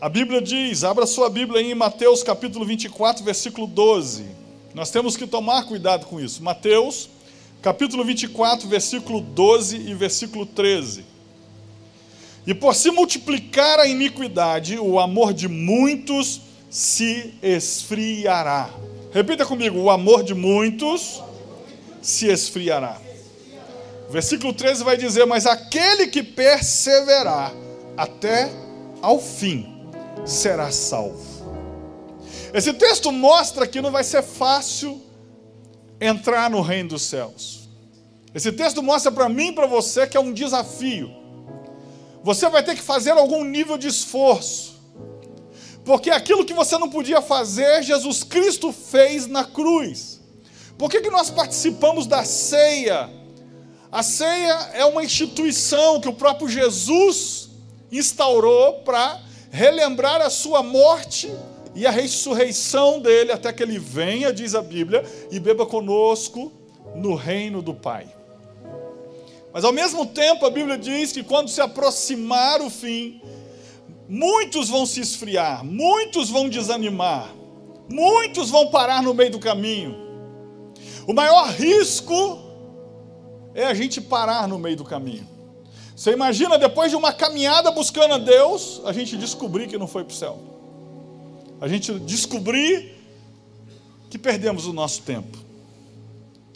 A Bíblia diz, abra sua Bíblia em Mateus capítulo 24, versículo 12. Nós temos que tomar cuidado com isso. Mateus capítulo 24, versículo 12 e versículo 13. E por se multiplicar a iniquidade, o amor de muitos se esfriará. Repita comigo: o amor de muitos se esfriará. Versículo 13 vai dizer: Mas aquele que perseverar até ao fim será salvo. Esse texto mostra que não vai ser fácil entrar no reino dos céus. Esse texto mostra para mim e para você que é um desafio. Você vai ter que fazer algum nível de esforço. Porque aquilo que você não podia fazer, Jesus Cristo fez na cruz. Por que, que nós participamos da ceia? A ceia é uma instituição que o próprio Jesus instaurou para relembrar a sua morte e a ressurreição dele até que ele venha, diz a Bíblia, e beba conosco no reino do Pai. Mas ao mesmo tempo, a Bíblia diz que quando se aproximar o fim, muitos vão se esfriar, muitos vão desanimar, muitos vão parar no meio do caminho. O maior risco é a gente parar no meio do caminho. Você imagina, depois de uma caminhada buscando a Deus, a gente descobrir que não foi para o céu. A gente descobrir que perdemos o nosso tempo.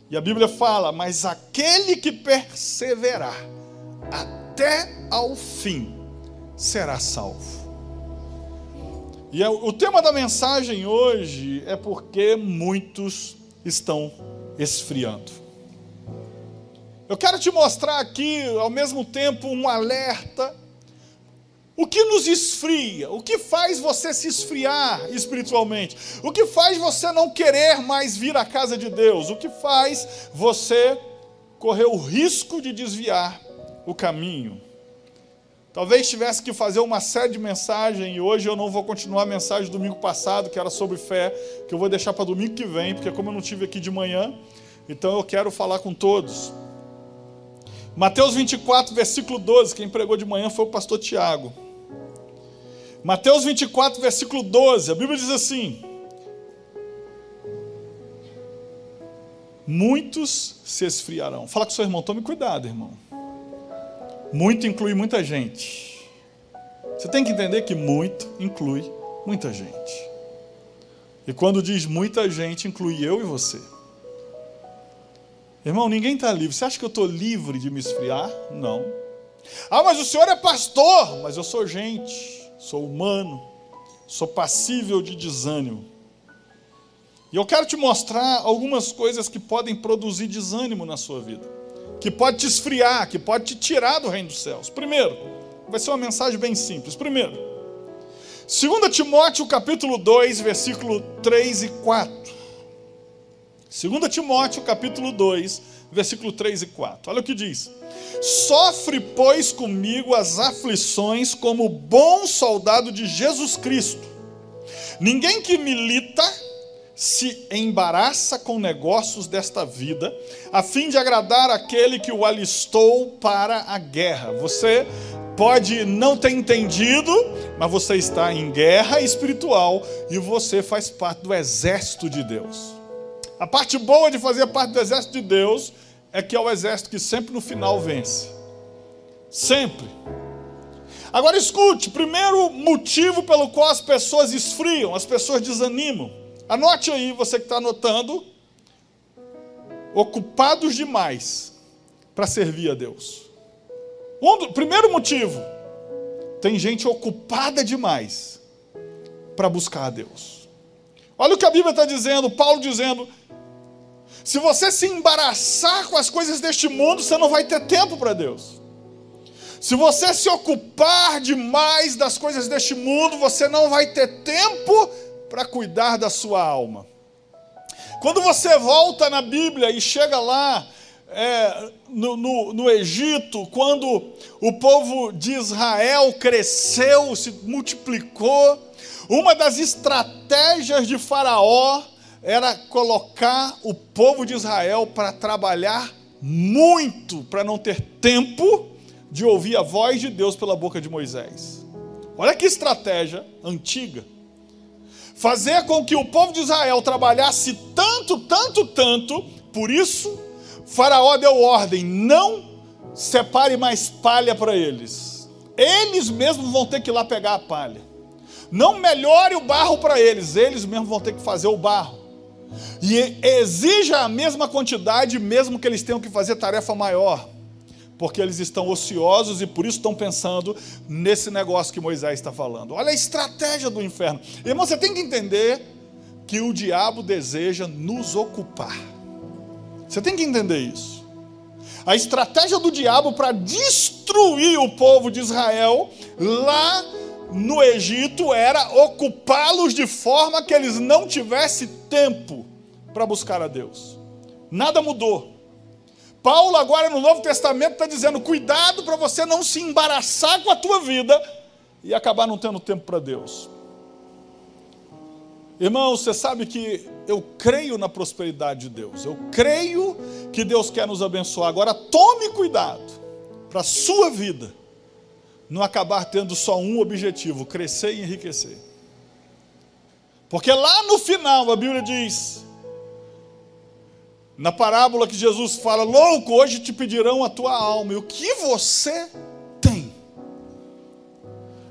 E a Bíblia fala: Mas aquele que perseverar até ao fim será salvo. E é o tema da mensagem hoje é porque muitos estão esfriando. Eu quero te mostrar aqui, ao mesmo tempo, um alerta. O que nos esfria? O que faz você se esfriar espiritualmente? O que faz você não querer mais vir à casa de Deus? O que faz você correr o risco de desviar o caminho? Talvez tivesse que fazer uma série de mensagens e hoje eu não vou continuar a mensagem do domingo passado, que era sobre fé, que eu vou deixar para domingo que vem, porque como eu não tive aqui de manhã, então eu quero falar com todos. Mateus 24, versículo 12, quem pregou de manhã foi o pastor Tiago. Mateus 24, versículo 12, a Bíblia diz assim: Muitos se esfriarão. Fala com seu irmão, tome cuidado, irmão. Muito inclui muita gente. Você tem que entender que muito inclui muita gente. E quando diz muita gente, inclui eu e você. Irmão, ninguém está livre. Você acha que eu estou livre de me esfriar? Não. Ah, mas o senhor é pastor. Mas eu sou gente, sou humano, sou passível de desânimo. E eu quero te mostrar algumas coisas que podem produzir desânimo na sua vida, que pode te esfriar, que pode te tirar do reino dos céus. Primeiro, vai ser uma mensagem bem simples. Primeiro, 2 Timóteo capítulo 2, versículo 3 e 4. 2 Timóteo capítulo 2, versículo 3 e 4. Olha o que diz: Sofre, pois, comigo as aflições como bom soldado de Jesus Cristo. Ninguém que milita se embaraça com negócios desta vida, a fim de agradar aquele que o alistou para a guerra. Você pode não ter entendido, mas você está em guerra espiritual e você faz parte do exército de Deus. A parte boa de fazer parte do exército de Deus é que é o exército que sempre no final vence. Sempre. Agora escute: primeiro motivo pelo qual as pessoas esfriam, as pessoas desanimam. Anote aí, você que está anotando. Ocupados demais para servir a Deus. Um, primeiro motivo: tem gente ocupada demais para buscar a Deus. Olha o que a Bíblia está dizendo, Paulo dizendo: se você se embaraçar com as coisas deste mundo, você não vai ter tempo para Deus. Se você se ocupar demais das coisas deste mundo, você não vai ter tempo para cuidar da sua alma. Quando você volta na Bíblia e chega lá, é, no, no, no, Egito, quando o povo de Israel cresceu, se multiplicou, uma das estratégias de Faraó era colocar o povo de Israel para trabalhar muito, para não ter tempo de ouvir a voz de Deus pela boca de Moisés. Olha que estratégia antiga. Fazer com que o povo de Israel trabalhasse tanto, tanto, tanto, por isso, Faraó deu ordem: não separe mais palha para eles. Eles mesmos vão ter que ir lá pegar a palha. Não melhore o barro para eles, eles mesmos vão ter que fazer o barro. E exija a mesma quantidade, mesmo que eles tenham que fazer tarefa maior porque eles estão ociosos e por isso estão pensando nesse negócio que Moisés está falando. Olha a estratégia do inferno. Irmão, você tem que entender que o diabo deseja nos ocupar. Você tem que entender isso. A estratégia do diabo para destruir o povo de Israel lá no Egito era ocupá-los de forma que eles não tivessem tempo para buscar a Deus. Nada mudou. Paulo, agora no Novo Testamento, está dizendo: cuidado para você não se embaraçar com a tua vida e acabar não tendo tempo para Deus. Irmão, você sabe que eu creio na prosperidade de Deus, eu creio que Deus quer nos abençoar. Agora, tome cuidado para a sua vida não acabar tendo só um objetivo: crescer e enriquecer. Porque lá no final a Bíblia diz na parábola que Jesus fala: Louco, hoje te pedirão a tua alma, e o que você tem?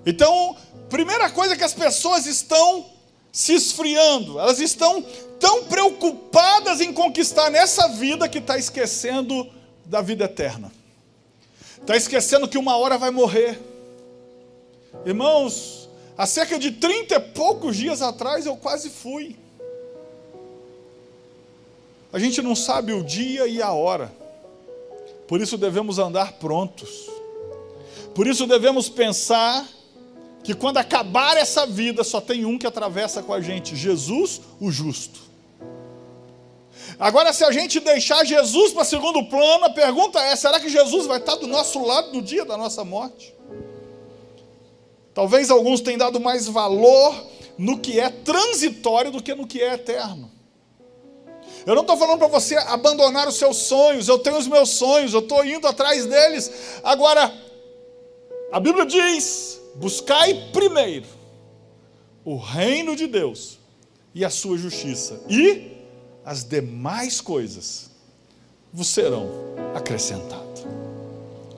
Então, primeira coisa que as pessoas estão se esfriando, elas estão tão preocupadas em conquistar nessa vida que está esquecendo da vida eterna, está esquecendo que uma hora vai morrer. Irmãos, há cerca de trinta e poucos dias atrás eu quase fui. A gente não sabe o dia e a hora, por isso devemos andar prontos, por isso devemos pensar que quando acabar essa vida só tem um que atravessa com a gente: Jesus, o justo. Agora, se a gente deixar Jesus para segundo plano, a pergunta é: será que Jesus vai estar do nosso lado no dia da nossa morte? Talvez alguns tenham dado mais valor no que é transitório do que no que é eterno. Eu não estou falando para você abandonar os seus sonhos, eu tenho os meus sonhos, eu estou indo atrás deles. Agora, a Bíblia diz: buscai primeiro o reino de Deus e a sua justiça, e as demais coisas vos serão acrescentadas.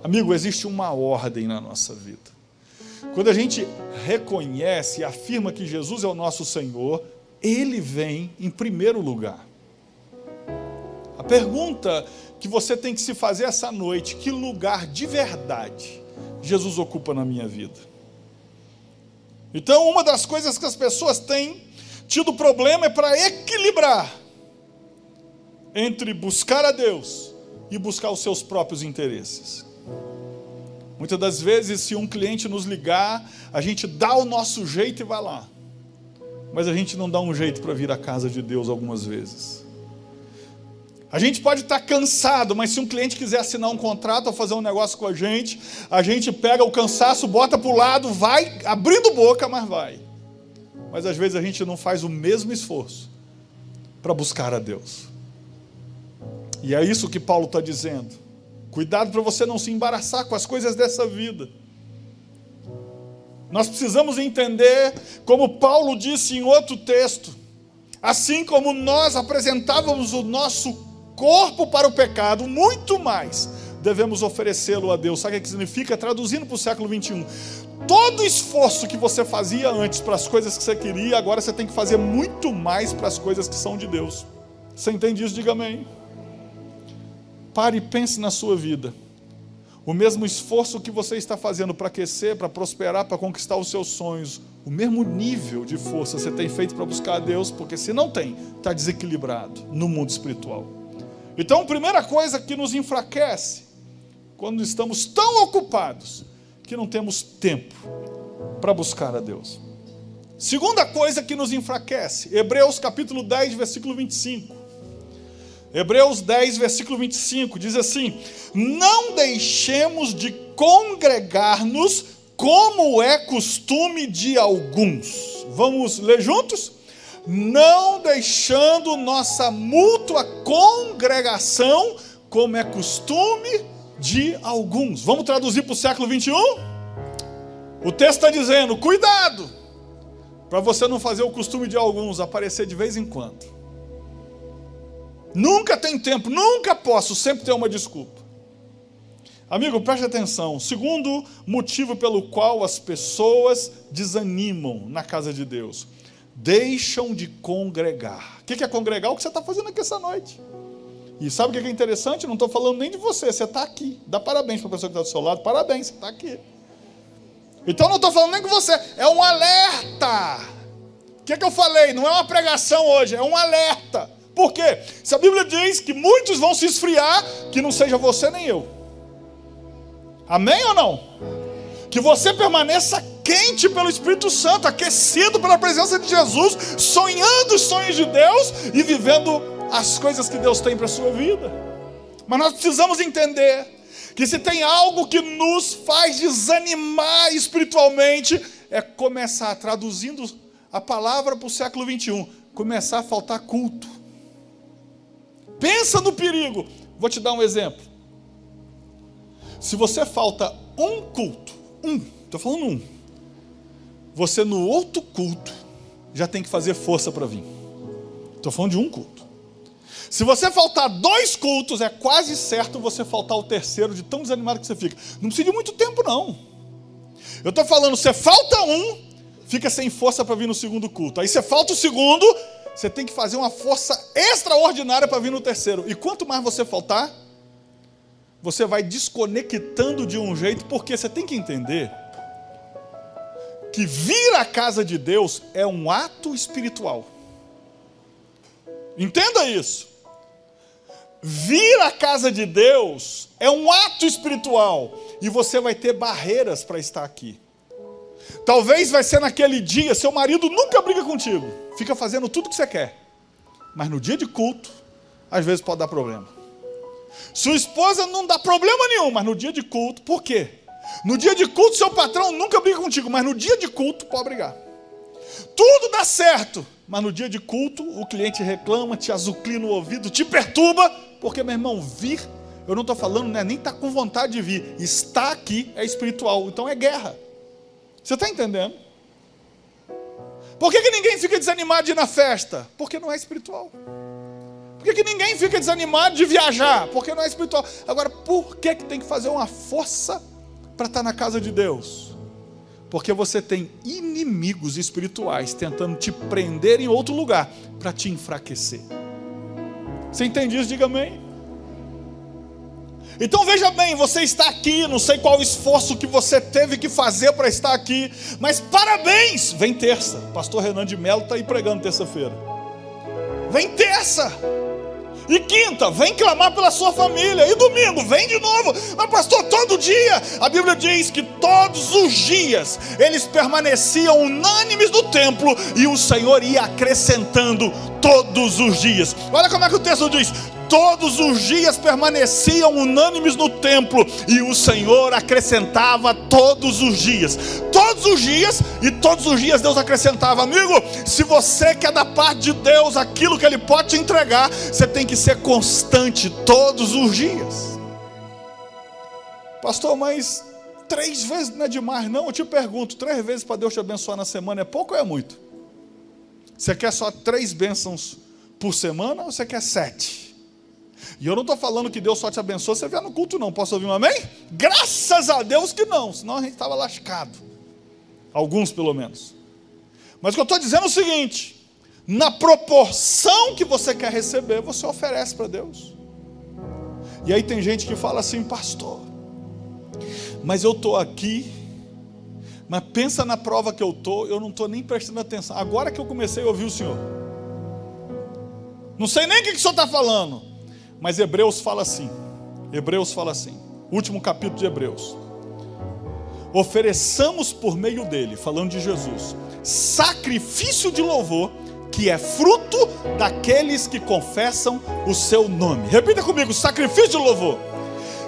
Amigo, existe uma ordem na nossa vida. Quando a gente reconhece e afirma que Jesus é o nosso Senhor, Ele vem em primeiro lugar. A pergunta que você tem que se fazer essa noite: que lugar de verdade Jesus ocupa na minha vida? Então, uma das coisas que as pessoas têm tido problema é para equilibrar entre buscar a Deus e buscar os seus próprios interesses. Muitas das vezes, se um cliente nos ligar, a gente dá o nosso jeito e vai lá. Mas a gente não dá um jeito para vir à casa de Deus algumas vezes. A gente pode estar cansado, mas se um cliente quiser assinar um contrato ou fazer um negócio com a gente, a gente pega o cansaço, bota para o lado, vai abrindo boca, mas vai. Mas às vezes a gente não faz o mesmo esforço para buscar a Deus. E é isso que Paulo está dizendo. Cuidado para você não se embaraçar com as coisas dessa vida. Nós precisamos entender, como Paulo disse em outro texto, assim como nós apresentávamos o nosso corpo para o pecado, muito mais devemos oferecê-lo a Deus. Sabe o que significa? Traduzindo para o século 21. Todo esforço que você fazia antes para as coisas que você queria, agora você tem que fazer muito mais para as coisas que são de Deus. Você entende isso? Diga amém. Pare e pense na sua vida. O mesmo esforço que você está fazendo para aquecer, para prosperar, para conquistar os seus sonhos, o mesmo nível de força você tem feito para buscar a Deus, porque se não tem, está desequilibrado no mundo espiritual. Então, primeira coisa que nos enfraquece, quando estamos tão ocupados que não temos tempo para buscar a Deus. Segunda coisa que nos enfraquece, Hebreus capítulo 10, versículo 25. Hebreus 10, versículo 25, diz assim: Não deixemos de congregar-nos como é costume de alguns. Vamos ler juntos? não deixando nossa mútua congregação, como é costume de alguns. Vamos traduzir para o século 21? O texto está dizendo: cuidado, para você não fazer o costume de alguns aparecer de vez em quando. Nunca tem tempo, nunca posso, sempre tem uma desculpa. Amigo, preste atenção. Segundo motivo pelo qual as pessoas desanimam na casa de Deus, deixam de congregar. O que é congregar? O que você está fazendo aqui essa noite. E sabe o que é interessante? Não estou falando nem de você, você está aqui. Dá parabéns para a pessoa que está do seu lado, parabéns, você está aqui. Então não estou falando nem com você, é um alerta. O que, é que eu falei? Não é uma pregação hoje, é um alerta. Por quê? Se a Bíblia diz que muitos vão se esfriar, que não seja você nem eu. Amém ou não? Que você permaneça quente pelo Espírito Santo, aquecido pela presença de Jesus, sonhando os sonhos de Deus e vivendo as coisas que Deus tem para a sua vida. Mas nós precisamos entender que se tem algo que nos faz desanimar espiritualmente, é começar, traduzindo a palavra para o século 21, começar a faltar culto. Pensa no perigo. Vou te dar um exemplo. Se você falta um culto, um, estou falando um, você no outro culto já tem que fazer força para vir. Estou falando de um culto. Se você faltar dois cultos, é quase certo você faltar o terceiro, de tão desanimado que você fica. Não precisa de muito tempo, não. Eu estou falando, você falta um, fica sem força para vir no segundo culto. Aí você falta o segundo, você tem que fazer uma força extraordinária para vir no terceiro. E quanto mais você faltar, você vai desconectando de um jeito, porque você tem que entender que vir à casa de Deus é um ato espiritual. Entenda isso. Vir à casa de Deus é um ato espiritual e você vai ter barreiras para estar aqui. Talvez vai ser naquele dia, seu marido nunca briga contigo, fica fazendo tudo que você quer. Mas no dia de culto, às vezes pode dar problema. Sua esposa não dá problema nenhum, mas no dia de culto, por quê? No dia de culto, seu patrão nunca briga contigo, mas no dia de culto pode brigar. Tudo dá certo, mas no dia de culto o cliente reclama, te azuclina o ouvido, te perturba, porque, meu irmão, vir, eu não estou falando, né, nem está com vontade de vir, está aqui é espiritual, então é guerra. Você está entendendo? Por que, que ninguém fica desanimado de ir na festa? Porque não é espiritual. Por que, que ninguém fica desanimado de viajar? Porque não é espiritual. Agora, por que, que tem que fazer uma força para estar tá na casa de Deus? Porque você tem inimigos espirituais tentando te prender em outro lugar para te enfraquecer. Você entende isso? Diga amém. Então veja bem, você está aqui, não sei qual esforço que você teve que fazer para estar aqui, mas parabéns! Vem terça, pastor Renan de Mello está aí pregando terça-feira. Vem terça! E quinta, vem clamar pela sua família. E domingo, vem de novo. Mas, pastor, todo dia. A Bíblia diz que todos os dias eles permaneciam unânimes no templo e o Senhor ia acrescentando todos os dias. Olha como é que o texto diz: todos os dias permaneciam unânimes no templo e o Senhor acrescentava todos os dias. Todos os dias e todos os dias Deus acrescentava, amigo. Se você quer da parte de Deus aquilo que Ele pode te entregar, você tem que ser constante todos os dias. Pastor, mas três vezes não é demais, não? Eu te pergunto: três vezes para Deus te abençoar na semana é pouco ou é muito? Você quer só três bênçãos por semana ou você quer sete? E eu não estou falando que Deus só te abençoe se você vier no culto, não. Posso ouvir um amém? Graças a Deus que não, senão a gente estava lascado. Alguns, pelo menos. Mas o que eu estou dizendo é o seguinte: na proporção que você quer receber, você oferece para Deus. E aí tem gente que fala assim, pastor, mas eu estou aqui, mas pensa na prova que eu estou, eu não estou nem prestando atenção. Agora que eu comecei a ouvir o Senhor. Não sei nem o que, que o Senhor está falando. Mas Hebreus fala assim: Hebreus fala assim, último capítulo de Hebreus. Ofereçamos por meio dele, falando de Jesus, sacrifício de louvor, que é fruto daqueles que confessam o seu nome. Repita comigo: sacrifício de louvor.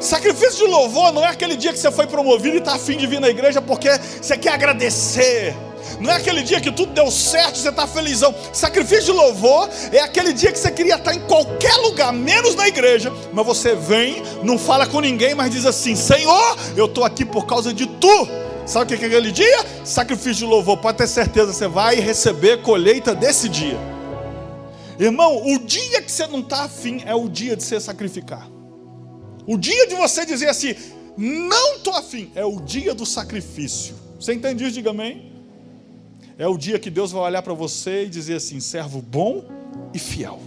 Sacrifício de louvor não é aquele dia que você foi promovido e está afim de vir na igreja porque você quer agradecer não é aquele dia que tudo deu certo, você está felizão. Sacrifício de louvor é aquele dia que você queria estar em qualquer lugar, menos na igreja, mas você vem, não fala com ninguém, mas diz assim: Senhor, eu estou aqui por causa de tu. Sabe o que é aquele dia? Sacrifício de louvor. Pode ter certeza, você vai receber colheita desse dia. Irmão, o dia que você não está afim é o dia de você sacrificar. O dia de você dizer assim, não estou afim, é o dia do sacrifício. Você entende isso? Diga amém. É o dia que Deus vai olhar para você e dizer assim: servo bom e fiel.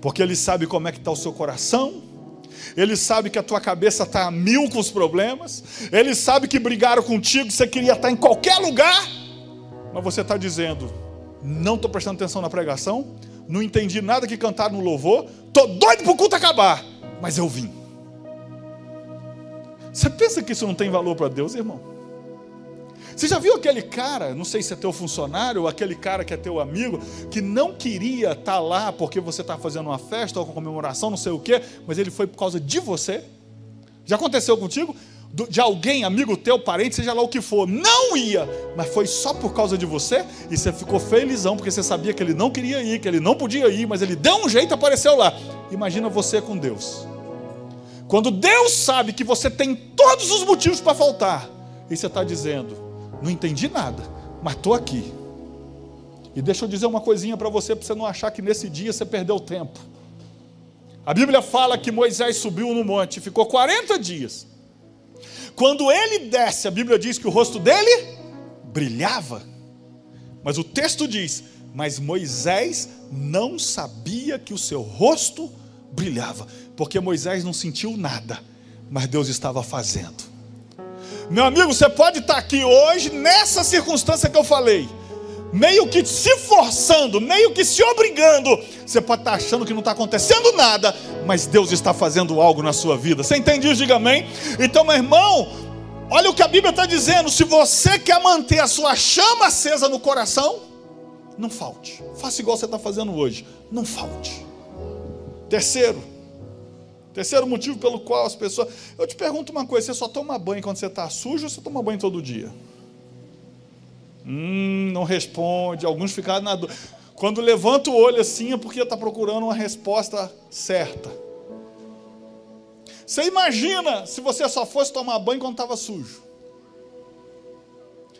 Porque Ele sabe como é que está o seu coração, Ele sabe que a tua cabeça está a mil com os problemas, Ele sabe que brigaram contigo, você queria estar em qualquer lugar, mas você está dizendo: não estou prestando atenção na pregação, não entendi nada que cantaram no louvor, estou doido para o culto acabar, mas eu vim. Você pensa que isso não tem valor para Deus, irmão? Você já viu aquele cara, não sei se é teu funcionário ou aquele cara que é teu amigo, que não queria estar tá lá porque você está fazendo uma festa ou uma comemoração, não sei o quê, mas ele foi por causa de você? Já aconteceu contigo? De alguém, amigo teu, parente, seja lá o que for, não ia, mas foi só por causa de você e você ficou felizão porque você sabia que ele não queria ir, que ele não podia ir, mas ele deu um jeito e apareceu lá. Imagina você com Deus. Quando Deus sabe que você tem todos os motivos para faltar, e você está dizendo: não entendi nada, mas estou aqui. E deixa eu dizer uma coisinha para você, para você não achar que nesse dia você perdeu tempo. A Bíblia fala que Moisés subiu no monte, ficou 40 dias. Quando ele desce, a Bíblia diz que o rosto dele brilhava. Mas o texto diz: Mas Moisés não sabia que o seu rosto brilhava, porque Moisés não sentiu nada, mas Deus estava fazendo. Meu amigo, você pode estar aqui hoje nessa circunstância que eu falei, meio que se forçando, meio que se obrigando. Você pode estar achando que não está acontecendo nada, mas Deus está fazendo algo na sua vida. Você entende isso? Diga amém. Então, meu irmão, olha o que a Bíblia está dizendo. Se você quer manter a sua chama acesa no coração, não falte. Faça igual você está fazendo hoje. Não falte. Terceiro, Terceiro motivo pelo qual as pessoas. Eu te pergunto uma coisa: você só toma banho quando você está sujo ou você toma banho todo dia? Hum, não responde. Alguns ficaram na dúvida. Quando levanta o olho assim é porque está procurando uma resposta certa. Você imagina se você só fosse tomar banho quando estava sujo?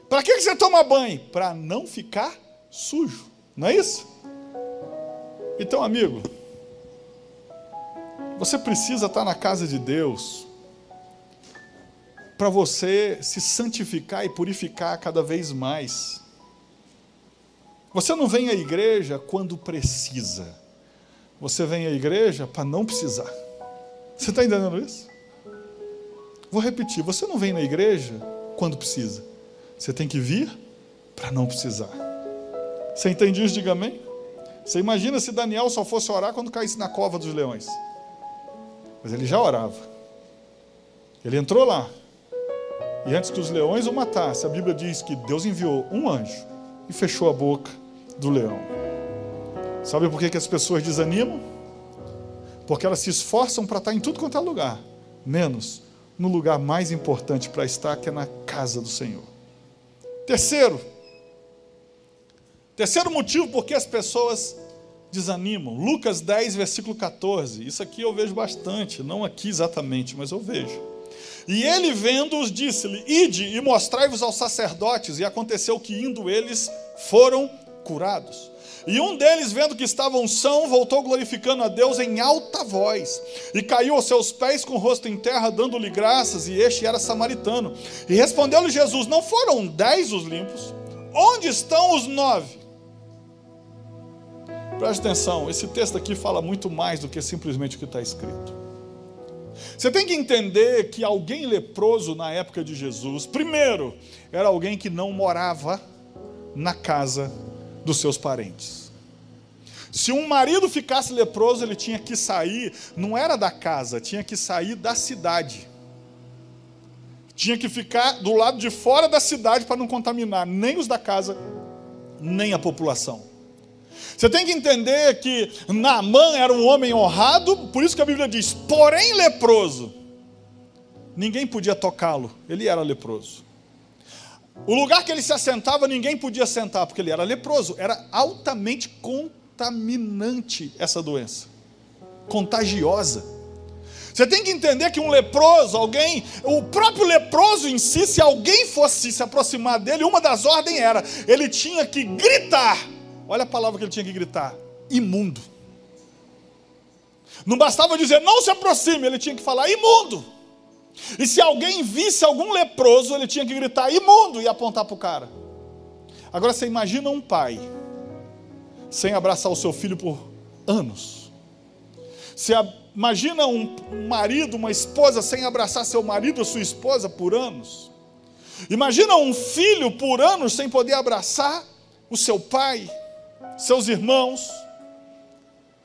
Para que você toma banho? Para não ficar sujo, não é isso? Então, amigo, você precisa estar na casa de Deus para você se santificar e purificar cada vez mais. Você não vem à igreja quando precisa. Você vem à igreja para não precisar. Você está entendendo isso? Vou repetir: você não vem na igreja quando precisa. Você tem que vir para não precisar. Você entende isso? Diga amém. Você imagina se Daniel só fosse orar quando caísse na cova dos leões. Mas ele já orava. Ele entrou lá. E antes que os leões o matassem, a Bíblia diz que Deus enviou um anjo e fechou a boca do leão. Sabe por que, que as pessoas desanimam? Porque elas se esforçam para estar em tudo quanto é lugar, menos no lugar mais importante para estar, que é na casa do Senhor. Terceiro, terceiro motivo porque as pessoas desanimam. Lucas 10, versículo 14. Isso aqui eu vejo bastante, não aqui exatamente, mas eu vejo. E ele, vendo-os, disse-lhe: Ide e mostrai-vos aos sacerdotes. E aconteceu que, indo eles, foram curados. E um deles, vendo que estavam são, voltou glorificando a Deus em alta voz, e caiu aos seus pés com o rosto em terra, dando-lhe graças, e este era samaritano. E respondeu-lhe Jesus: Não foram dez os limpos? Onde estão os nove? Preste atenção, esse texto aqui fala muito mais do que simplesmente o que está escrito. Você tem que entender que alguém leproso na época de Jesus, primeiro, era alguém que não morava na casa dos seus parentes. Se um marido ficasse leproso, ele tinha que sair, não era da casa, tinha que sair da cidade. Tinha que ficar do lado de fora da cidade para não contaminar nem os da casa, nem a população. Você tem que entender que Naamã era um homem honrado, por isso que a Bíblia diz, porém leproso. Ninguém podia tocá-lo, ele era leproso. O lugar que ele se assentava, ninguém podia sentar, porque ele era leproso. Era altamente contaminante essa doença, contagiosa. Você tem que entender que um leproso, alguém, o próprio leproso em si, se alguém fosse se aproximar dele, uma das ordens era, ele tinha que gritar. Olha a palavra que ele tinha que gritar: imundo. Não bastava dizer não se aproxime, ele tinha que falar imundo. E se alguém visse algum leproso, ele tinha que gritar imundo e apontar para o cara. Agora você imagina um pai sem abraçar o seu filho por anos. Você imagina um marido, uma esposa sem abraçar seu marido ou sua esposa por anos. Imagina um filho por anos sem poder abraçar o seu pai, seus irmãos.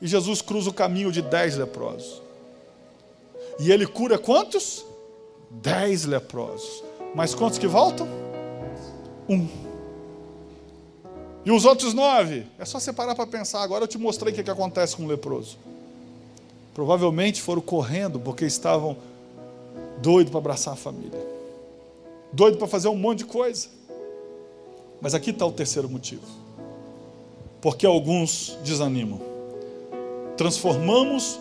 E Jesus cruza o caminho de dez leprosos. E ele cura quantos? Dez leprosos. Mas quantos que voltam? Um. E os outros nove? É só você parar para pensar. Agora eu te mostrei o que, que acontece com um leproso. Provavelmente foram correndo porque estavam doidos para abraçar a família. Doidos para fazer um monte de coisa. Mas aqui está o terceiro motivo. Porque alguns desanimam. Transformamos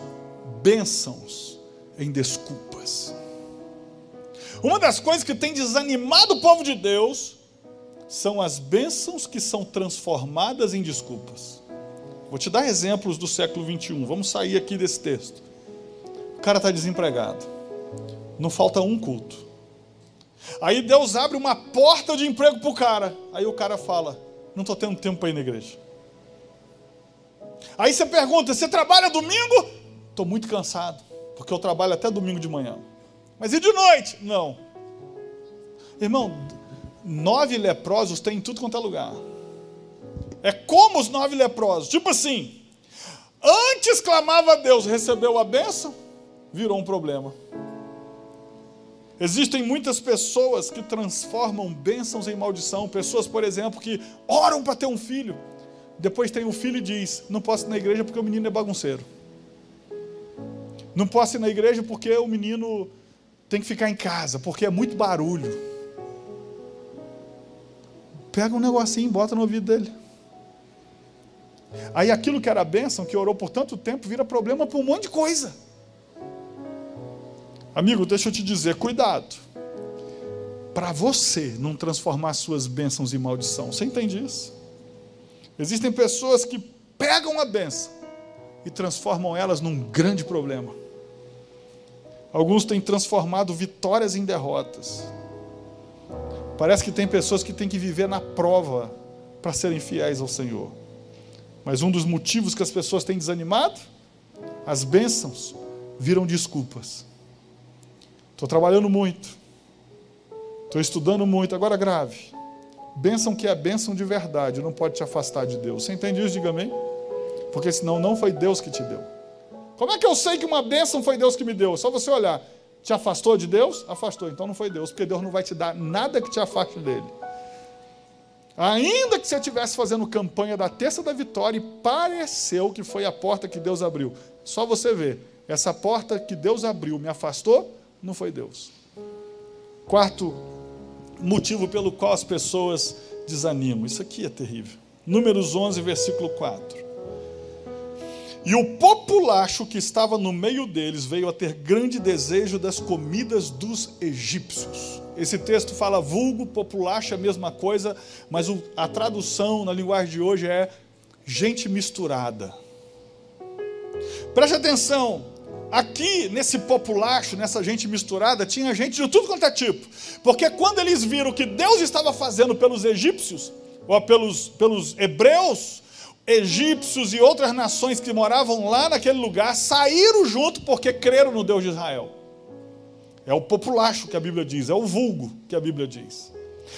bênçãos em desculpas. Uma das coisas que tem desanimado o povo de Deus são as bênçãos que são transformadas em desculpas. Vou te dar exemplos do século 21. Vamos sair aqui desse texto. O cara está desempregado. Não falta um culto. Aí Deus abre uma porta de emprego para o cara. Aí o cara fala: Não estou tendo tempo para ir na igreja. Aí você pergunta: Você trabalha domingo? Estou muito cansado, porque eu trabalho até domingo de manhã. Mas e de noite? Não. Irmão, nove leprosos tem em tudo quanto é lugar. É como os nove leprosos. Tipo assim, antes clamava a Deus, recebeu a bênção, virou um problema. Existem muitas pessoas que transformam bênçãos em maldição. Pessoas, por exemplo, que oram para ter um filho. Depois tem um filho e diz: Não posso ir na igreja porque o menino é bagunceiro. Não posso ir na igreja porque o menino tem que ficar em casa, porque é muito barulho. Pega um negocinho e bota no ouvido dele. Aí aquilo que era bênção, que orou por tanto tempo, vira problema para um monte de coisa. Amigo, deixa eu te dizer, cuidado. Para você não transformar suas bênçãos em maldição. Você entende isso? Existem pessoas que pegam a bênção e transformam elas num grande problema. Alguns têm transformado vitórias em derrotas. Parece que tem pessoas que têm que viver na prova para serem fiéis ao Senhor. Mas um dos motivos que as pessoas têm desanimado, as bênçãos viram desculpas. Estou trabalhando muito, estou estudando muito, agora grave. Bênção que é bênção de verdade, não pode te afastar de Deus. Você entende isso? Diga amém. Porque senão não foi Deus que te deu. Como é que eu sei que uma bênção foi Deus que me deu? Só você olhar. Te afastou de Deus? Afastou. Então não foi Deus, porque Deus não vai te dar nada que te afaste dele. Ainda que você estivesse fazendo campanha da terça da vitória e pareceu que foi a porta que Deus abriu. Só você ver. Essa porta que Deus abriu me afastou, não foi Deus. Quarto motivo pelo qual as pessoas desanimam. Isso aqui é terrível. Números 11, versículo 4. E o populacho que estava no meio deles veio a ter grande desejo das comidas dos egípcios. Esse texto fala vulgo, populacho, é a mesma coisa, mas a tradução na linguagem de hoje é gente misturada. Preste atenção, aqui nesse populacho, nessa gente misturada, tinha gente de tudo quanto é tipo. Porque quando eles viram o que Deus estava fazendo pelos egípcios, ou pelos, pelos hebreus, egípcios e outras nações que moravam lá naquele lugar saíram junto porque creram no Deus de Israel. É o populacho que a Bíblia diz, é o vulgo que a Bíblia diz.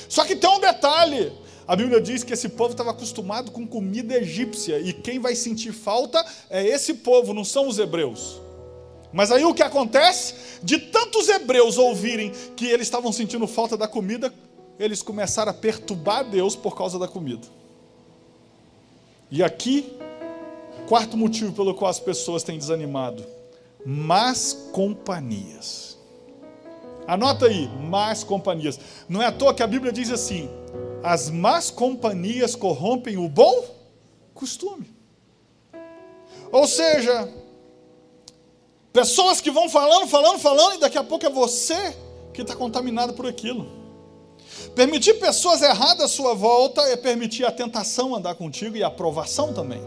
Só que tem um detalhe: a Bíblia diz que esse povo estava acostumado com comida egípcia e quem vai sentir falta é esse povo, não são os hebreus. Mas aí o que acontece? De tantos hebreus ouvirem que eles estavam sentindo falta da comida, eles começaram a perturbar Deus por causa da comida. E aqui, quarto motivo pelo qual as pessoas têm desanimado: más companhias. Anota aí, más companhias. Não é à toa que a Bíblia diz assim: as más companhias corrompem o bom costume. Ou seja, Pessoas que vão falando, falando, falando, e daqui a pouco é você que está contaminado por aquilo. Permitir pessoas erradas à sua volta é permitir a tentação andar contigo e a aprovação também.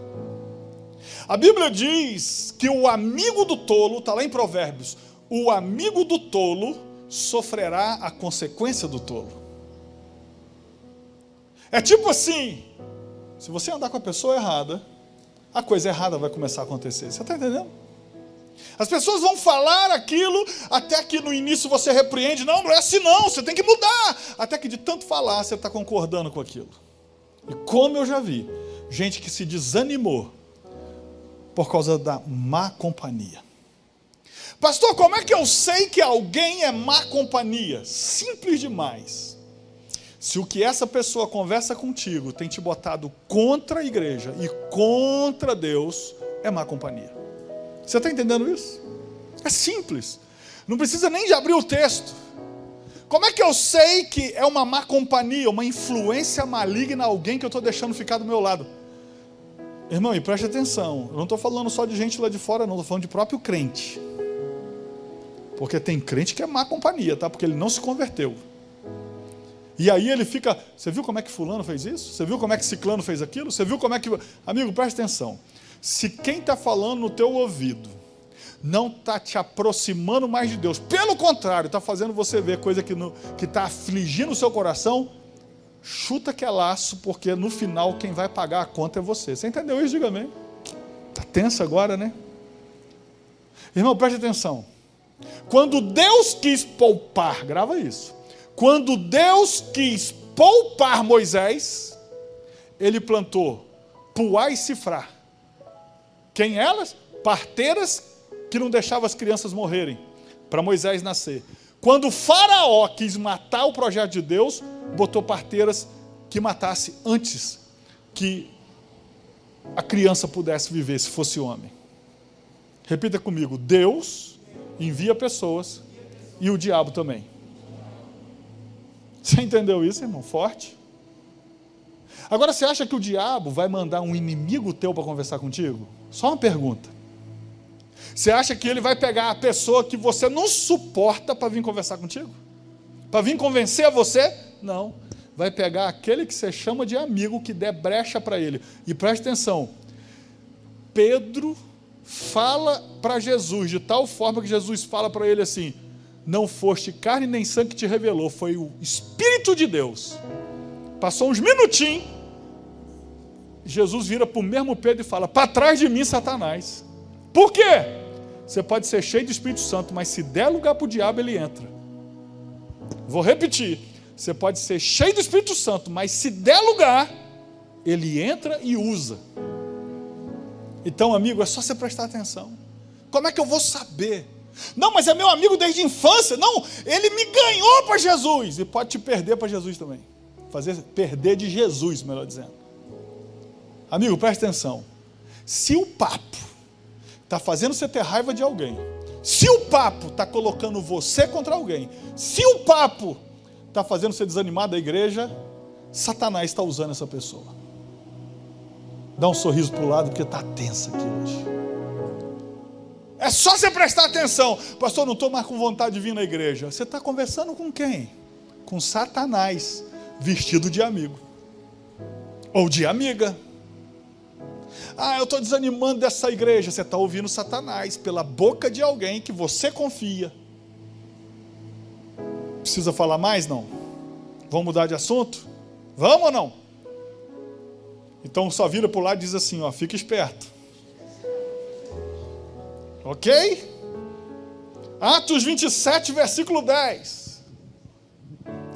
A Bíblia diz que o amigo do tolo, está lá em Provérbios, o amigo do tolo sofrerá a consequência do tolo. É tipo assim: se você andar com a pessoa errada, a coisa errada vai começar a acontecer. Você está entendendo? As pessoas vão falar aquilo até que no início você repreende, não, não é assim não, você tem que mudar. Até que de tanto falar você está concordando com aquilo. E como eu já vi, gente que se desanimou por causa da má companhia. Pastor, como é que eu sei que alguém é má companhia? Simples demais. Se o que essa pessoa conversa contigo tem te botado contra a igreja e contra Deus, é má companhia. Você está entendendo isso? É simples. Não precisa nem de abrir o texto. Como é que eu sei que é uma má companhia, uma influência maligna, alguém que eu estou deixando ficar do meu lado? Irmão, e preste atenção, eu não estou falando só de gente lá de fora, não, estou falando de próprio crente. Porque tem crente que é má companhia, tá? Porque ele não se converteu. E aí ele fica, você viu como é que fulano fez isso? Você viu como é que ciclano fez aquilo? Você viu como é que. Amigo, preste atenção. Se quem está falando no teu ouvido não está te aproximando mais de Deus, pelo contrário, está fazendo você ver coisa que está afligindo o seu coração, chuta que é laço, porque no final quem vai pagar a conta é você. Você entendeu isso? Diga amém. Está tenso agora, né? Irmão, preste atenção. Quando Deus quis poupar, grava isso. Quando Deus quis poupar Moisés, ele plantou Puá e Cifrá. Quem elas? Parteiras que não deixavam as crianças morrerem, para Moisés nascer. Quando Faraó quis matar o projeto de Deus, botou parteiras que matasse antes que a criança pudesse viver, se fosse homem. Repita comigo: Deus envia pessoas e o diabo também. Você entendeu isso, irmão? Forte. Agora, você acha que o diabo vai mandar um inimigo teu para conversar contigo? Só uma pergunta. Você acha que ele vai pegar a pessoa que você não suporta para vir conversar contigo? Para vir convencer você? Não. Vai pegar aquele que você chama de amigo, que der brecha para ele. E preste atenção: Pedro fala para Jesus de tal forma que Jesus fala para ele assim: Não foste carne nem sangue que te revelou, foi o Espírito de Deus. Passou uns minutinhos, Jesus vira para o mesmo Pedro e fala: Para trás de mim, Satanás. Por quê? Você pode ser cheio do Espírito Santo, mas se der lugar para o diabo, ele entra. Vou repetir. Você pode ser cheio do Espírito Santo, mas se der lugar, ele entra e usa. Então, amigo, é só você prestar atenção. Como é que eu vou saber? Não, mas é meu amigo desde a infância. Não, ele me ganhou para Jesus. E pode te perder para Jesus também. Fazer perder de Jesus, melhor dizendo. Amigo, preste atenção. Se o papo está fazendo você ter raiva de alguém, se o papo está colocando você contra alguém, se o papo está fazendo você desanimar da igreja, Satanás está usando essa pessoa. Dá um sorriso para o lado, porque está tensa aqui hoje. É só você prestar atenção. Pastor, não estou mais com vontade de vir na igreja. Você está conversando com quem? Com Satanás, vestido de amigo. Ou de amiga. Ah, eu estou desanimando dessa igreja. Você está ouvindo Satanás pela boca de alguém que você confia. Precisa falar mais? Não. Vamos mudar de assunto? Vamos ou não? Então só vira para o lado e diz assim: ó, fica esperto. Ok? Atos 27, versículo 10.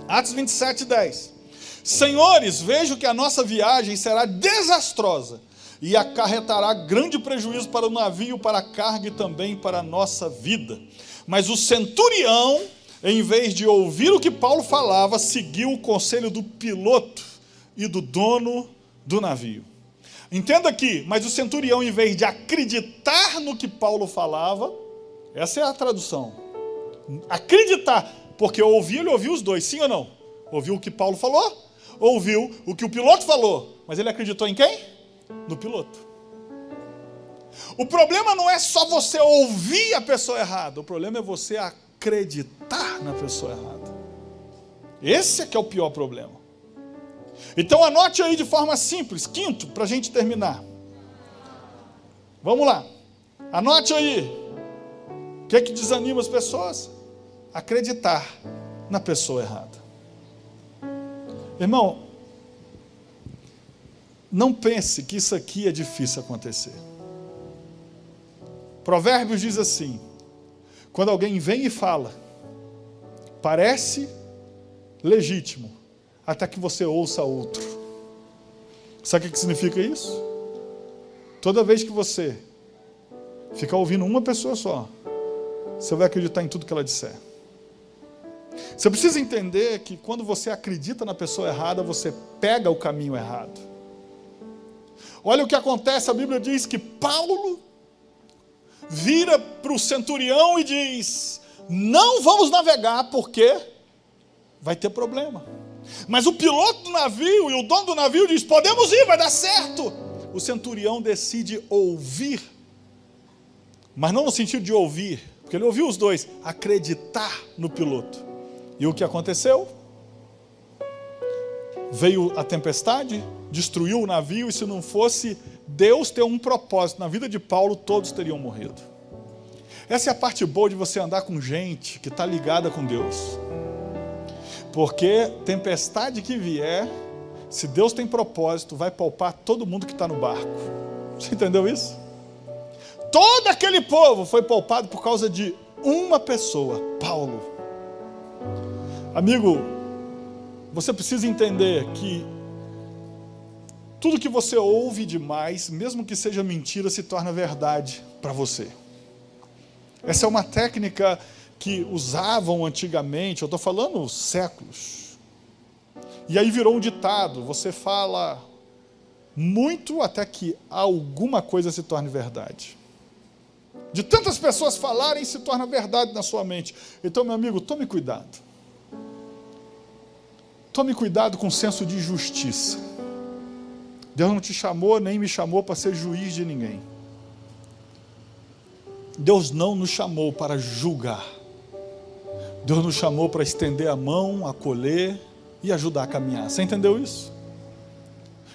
Atos 27, 10. Senhores, vejo que a nossa viagem será desastrosa e acarretará grande prejuízo para o navio, para a carga e também para a nossa vida. Mas o centurião, em vez de ouvir o que Paulo falava, seguiu o conselho do piloto e do dono do navio. Entenda aqui, mas o centurião, em vez de acreditar no que Paulo falava, essa é a tradução. Acreditar, porque ouviu, ele ouviu os dois, sim ou não? Ouviu o que Paulo falou, ouviu o que o piloto falou, mas ele acreditou em quem? No piloto. O problema não é só você ouvir a pessoa errada, o problema é você acreditar na pessoa errada. Esse é que é o pior problema. Então anote aí de forma simples, quinto, para a gente terminar. Vamos lá. Anote aí. O que é que desanima as pessoas? Acreditar na pessoa errada. Irmão, não pense que isso aqui é difícil acontecer. Provérbios diz assim: quando alguém vem e fala, parece legítimo, até que você ouça outro. Sabe o que significa isso? Toda vez que você ficar ouvindo uma pessoa só, você vai acreditar em tudo que ela disser. Você precisa entender que quando você acredita na pessoa errada, você pega o caminho errado. Olha o que acontece, a Bíblia diz que Paulo vira para o centurião e diz: Não vamos navegar porque vai ter problema. Mas o piloto do navio e o dono do navio diz: Podemos ir, vai dar certo. O centurião decide ouvir, mas não no sentido de ouvir, porque ele ouviu os dois, acreditar no piloto. E o que aconteceu? Veio a tempestade, destruiu o navio, e se não fosse Deus ter um propósito na vida de Paulo, todos teriam morrido. Essa é a parte boa de você andar com gente que está ligada com Deus. Porque tempestade que vier, se Deus tem propósito, vai poupar todo mundo que está no barco. Você entendeu isso? Todo aquele povo foi poupado por causa de uma pessoa, Paulo. Amigo, você precisa entender que tudo que você ouve demais, mesmo que seja mentira, se torna verdade para você. Essa é uma técnica que usavam antigamente, eu estou falando séculos. E aí virou um ditado: você fala muito até que alguma coisa se torne verdade. De tantas pessoas falarem, se torna verdade na sua mente. Então, meu amigo, tome cuidado. Tome cuidado com o senso de justiça. Deus não te chamou, nem me chamou para ser juiz de ninguém. Deus não nos chamou para julgar. Deus nos chamou para estender a mão, acolher e ajudar a caminhar. Você entendeu isso?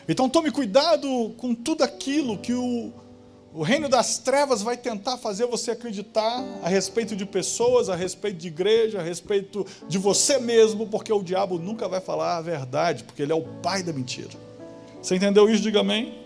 Então tome cuidado com tudo aquilo que o, o reino das trevas vai tentar fazer você acreditar a respeito de pessoas, a respeito de igreja, a respeito de você mesmo, porque o diabo nunca vai falar a verdade, porque ele é o pai da mentira. Você entendeu isso? Diga amém.